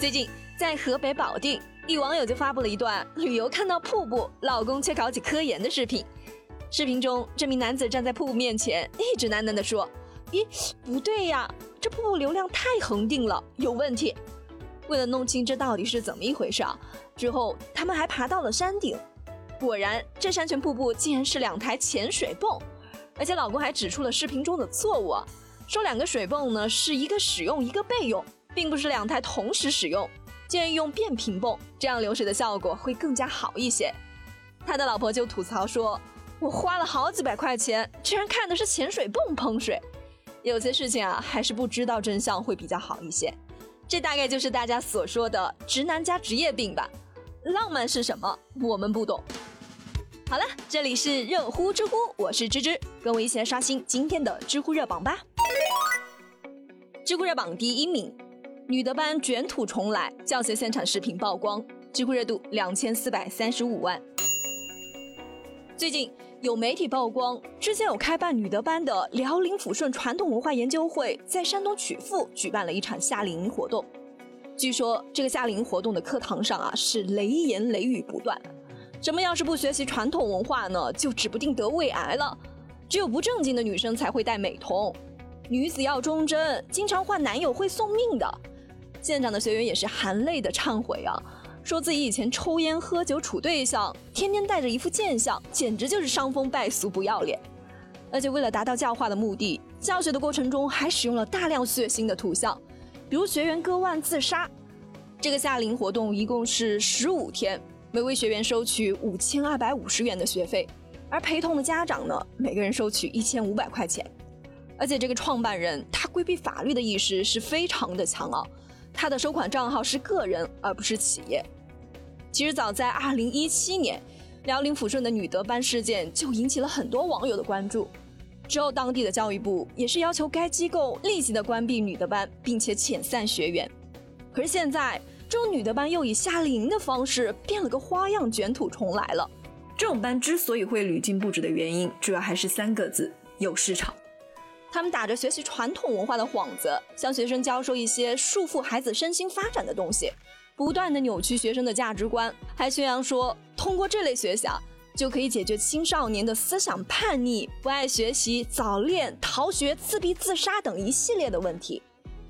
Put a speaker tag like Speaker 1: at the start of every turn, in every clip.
Speaker 1: 最近在河北保定，一网友就发布了一段旅游看到瀑布，老公却搞起科研的视频。视频中，这名男子站在瀑布面前，一直喃喃地说：“咦，不对呀，这瀑布流量太恒定了，有问题。”为了弄清这到底是怎么一回事啊，之后他们还爬到了山顶，果然这山泉瀑布竟然是两台潜水泵，而且老公还指出了视频中的错误，说两个水泵呢是一个使用一个备用，并不是两台同时使用，建议用变频泵，这样流水的效果会更加好一些。他的老婆就吐槽说：“我花了好几百块钱，居然看的是潜水泵喷水，有些事情啊还是不知道真相会比较好一些。”这大概就是大家所说的直男加职业病吧。浪漫是什么？我们不懂。好了，这里是热乎知乎，我是芝芝，跟我一起来刷新今天的知乎热榜吧。知乎热榜第一名，女德班卷土重来，教学现场视频曝光，知乎热度两千四百三十五万。最近有媒体曝光，之前有开办女德班的辽宁抚顺传统文化研究会在山东曲阜举办了一场夏令营活动。据说这个夏令营活动的课堂上啊是雷言雷语不断，什么要是不学习传统文化呢，就指不定得胃癌了。只有不正经的女生才会戴美瞳，女子要忠贞，经常换男友会送命的。舰长的学员也是含泪的忏悔啊。说自己以前抽烟喝酒处对象，天天带着一副贱相，简直就是伤风败俗不要脸。而且为了达到教化的目的，教学的过程中还使用了大量血腥的图像，比如学员割腕自杀。这个夏令活动一共是十五天，每位学员收取五千二百五十元的学费，而陪同的家长呢，每个人收取一千五百块钱。而且这个创办人他规避法律的意识是非常的强啊。他的收款账号是个人，而不是企业。其实早在二零一七年，辽宁抚顺的女德班事件就引起了很多网友的关注。之后，当地的教育部也是要求该机构立即的关闭女德班，并且遣散学员。可是现在，这种女德班又以夏令营的方式变了个花样，卷土重来了。这种班之所以会屡禁不止的原因，主要还是三个字：有市场。他们打着学习传统文化的幌子，向学生教授一些束缚孩子身心发展的东西，不断的扭曲学生的价值观，还宣扬说通过这类学校就可以解决青少年的思想叛逆、不爱学习、早恋、逃学、自闭、自杀等一系列的问题。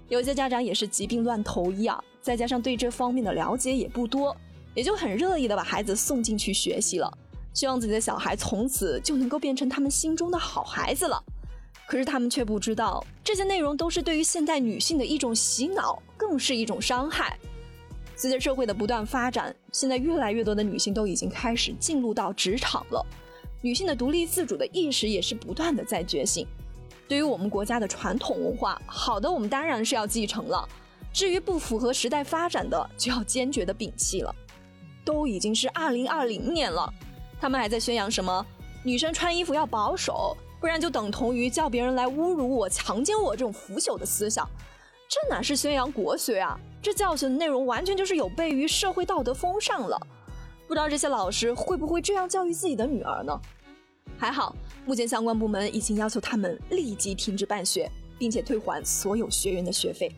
Speaker 1: 有些家长也是疾病乱投医啊，再加上对这方面的了解也不多，也就很乐意的把孩子送进去学习了，希望自己的小孩从此就能够变成他们心中的好孩子了。可是他们却不知道，这些内容都是对于现代女性的一种洗脑，更是一种伤害。随着社会的不断发展，现在越来越多的女性都已经开始进入到职场了，女性的独立自主的意识也是不断的在觉醒。对于我们国家的传统文化，好的我们当然是要继承了，至于不符合时代发展的，就要坚决的摒弃了。都已经是二零二零年了，他们还在宣扬什么女生穿衣服要保守？不然就等同于叫别人来侮辱我、强奸我这种腐朽的思想，这哪是宣扬国学啊？这教学的内容完全就是有悖于社会道德风尚了。不知道这些老师会不会这样教育自己的女儿呢？还好，目前相关部门已经要求他们立即停止办学，并且退还所有学员的学费。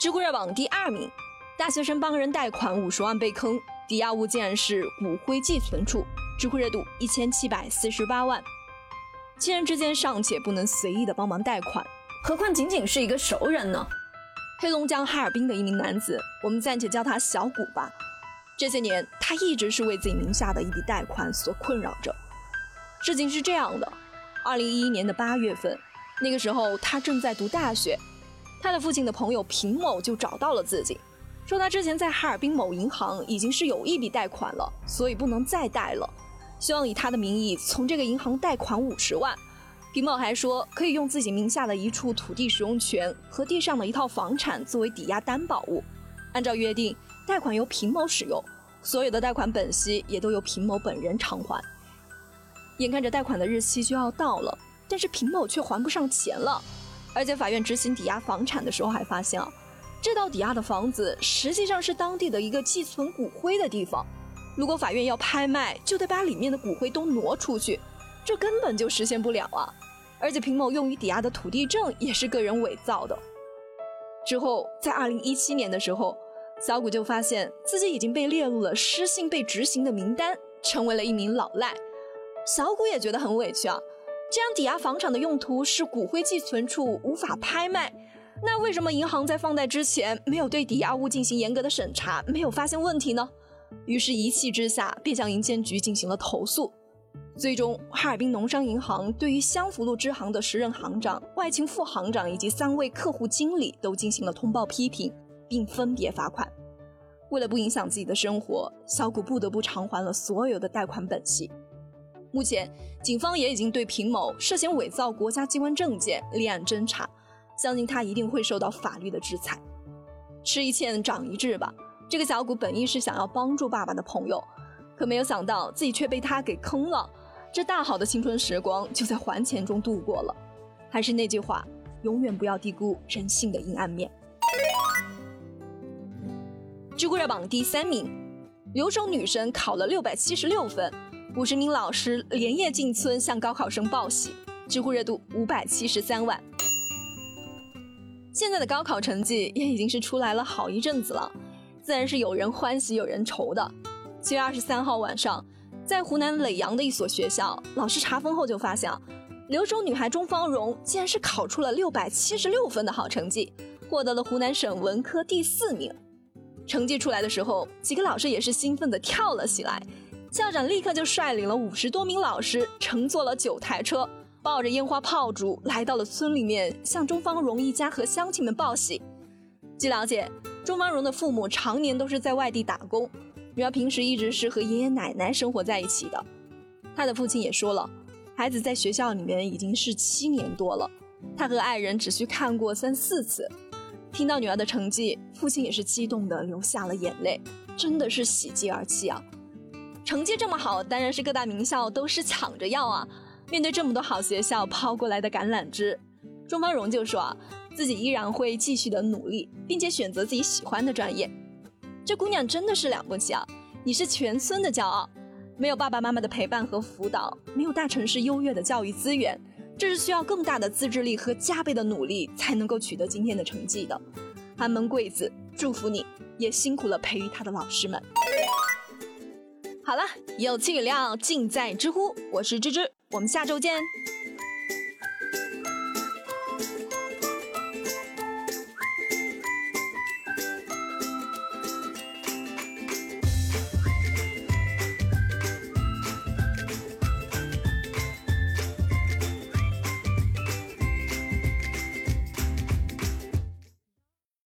Speaker 1: 知乎热榜第二名，大学生帮人贷款五十万被坑，抵押物竟然是骨灰寄存处。知乎热度一千七百四十八万，亲人之间尚且不能随意的帮忙贷款，何况仅仅是一个熟人呢？黑龙江哈尔滨的一名男子，我们暂且叫他小谷吧。这些年，他一直是为自己名下的一笔贷款所困扰着。事情是这样的，二零一一年的八月份，那个时候他正在读大学，他的父亲的朋友平某就找到了自己，说他之前在哈尔滨某银行已经是有一笔贷款了，所以不能再贷了。希望以他的名义从这个银行贷款五十万，平某还说可以用自己名下的一处土地使用权和地上的一套房产作为抵押担保物，按照约定，贷款由平某使用，所有的贷款本息也都由平某本人偿还。眼看着贷款的日期就要到了，但是平某却还不上钱了，而且法院执行抵押房产的时候还发现啊，这套抵押的房子实际上是当地的一个寄存骨灰的地方。如果法院要拍卖，就得把里面的骨灰都挪出去，这根本就实现不了啊！而且平某用于抵押的土地证也是个人伪造的。之后，在二零一七年的时候，小谷就发现自己已经被列入了失信被执行的名单，成为了一名老赖。小谷也觉得很委屈啊，这样抵押房产的用途是骨灰寄存处，无法拍卖。那为什么银行在放贷之前没有对抵押物进行严格的审查，没有发现问题呢？于是，一气之下便向银监局进行了投诉。最终，哈尔滨农商银行对于湘福路支行的时任行长、外勤副行长以及三位客户经理都进行了通报批评，并分别罚款。为了不影响自己的生活，小谷不得不偿还了所有的贷款本息。目前，警方也已经对平某涉嫌伪造国家机关证件立案侦查。相信他一定会受到法律的制裁。吃一堑长一智吧。这个小谷本意是想要帮助爸爸的朋友，可没有想到自己却被他给坑了。这大好的青春时光就在还钱中度过了。还是那句话，永远不要低估人性的阴暗面。知乎热榜第三名，留守女生考了六百七十六分，五十名老师连夜进村向高考生报喜，知乎热度五百七十三万。现在的高考成绩也已经是出来了好一阵子了，自然是有人欢喜有人愁的。七月二十三号晚上，在湖南耒阳的一所学校，老师查封后就发现，留守女孩钟芳蓉竟然是考出了六百七十六分的好成绩，获得了湖南省文科第四名。成绩出来的时候，几个老师也是兴奋的跳了起来，校长立刻就率领了五十多名老师，乘坐了九台车。抱着烟花炮竹来到了村里面，向钟芳荣一家和乡亲们报喜。据了解，钟芳荣的父母常年都是在外地打工，女儿平时一直是和爷爷奶奶生活在一起的。她的父亲也说了，孩子在学校里面已经是七年多了，他和爱人只需看过三四次。听到女儿的成绩，父亲也是激动的流下了眼泪，真的是喜极而泣啊！成绩这么好，当然是各大名校都是抢着要啊。面对这么多好学校抛过来的橄榄枝，钟芳荣就说啊，自己依然会继续的努力，并且选择自己喜欢的专业。这姑娘真的是了不起啊！你是全村的骄傲。没有爸爸妈妈的陪伴和辅导，没有大城市优越的教育资源，这是需要更大的自制力和加倍的努力才能够取得今天的成绩的。寒门贵子，祝福你，也辛苦了培育他的老师们。好了，有气有料尽在知乎，我是芝芝。我们下周见。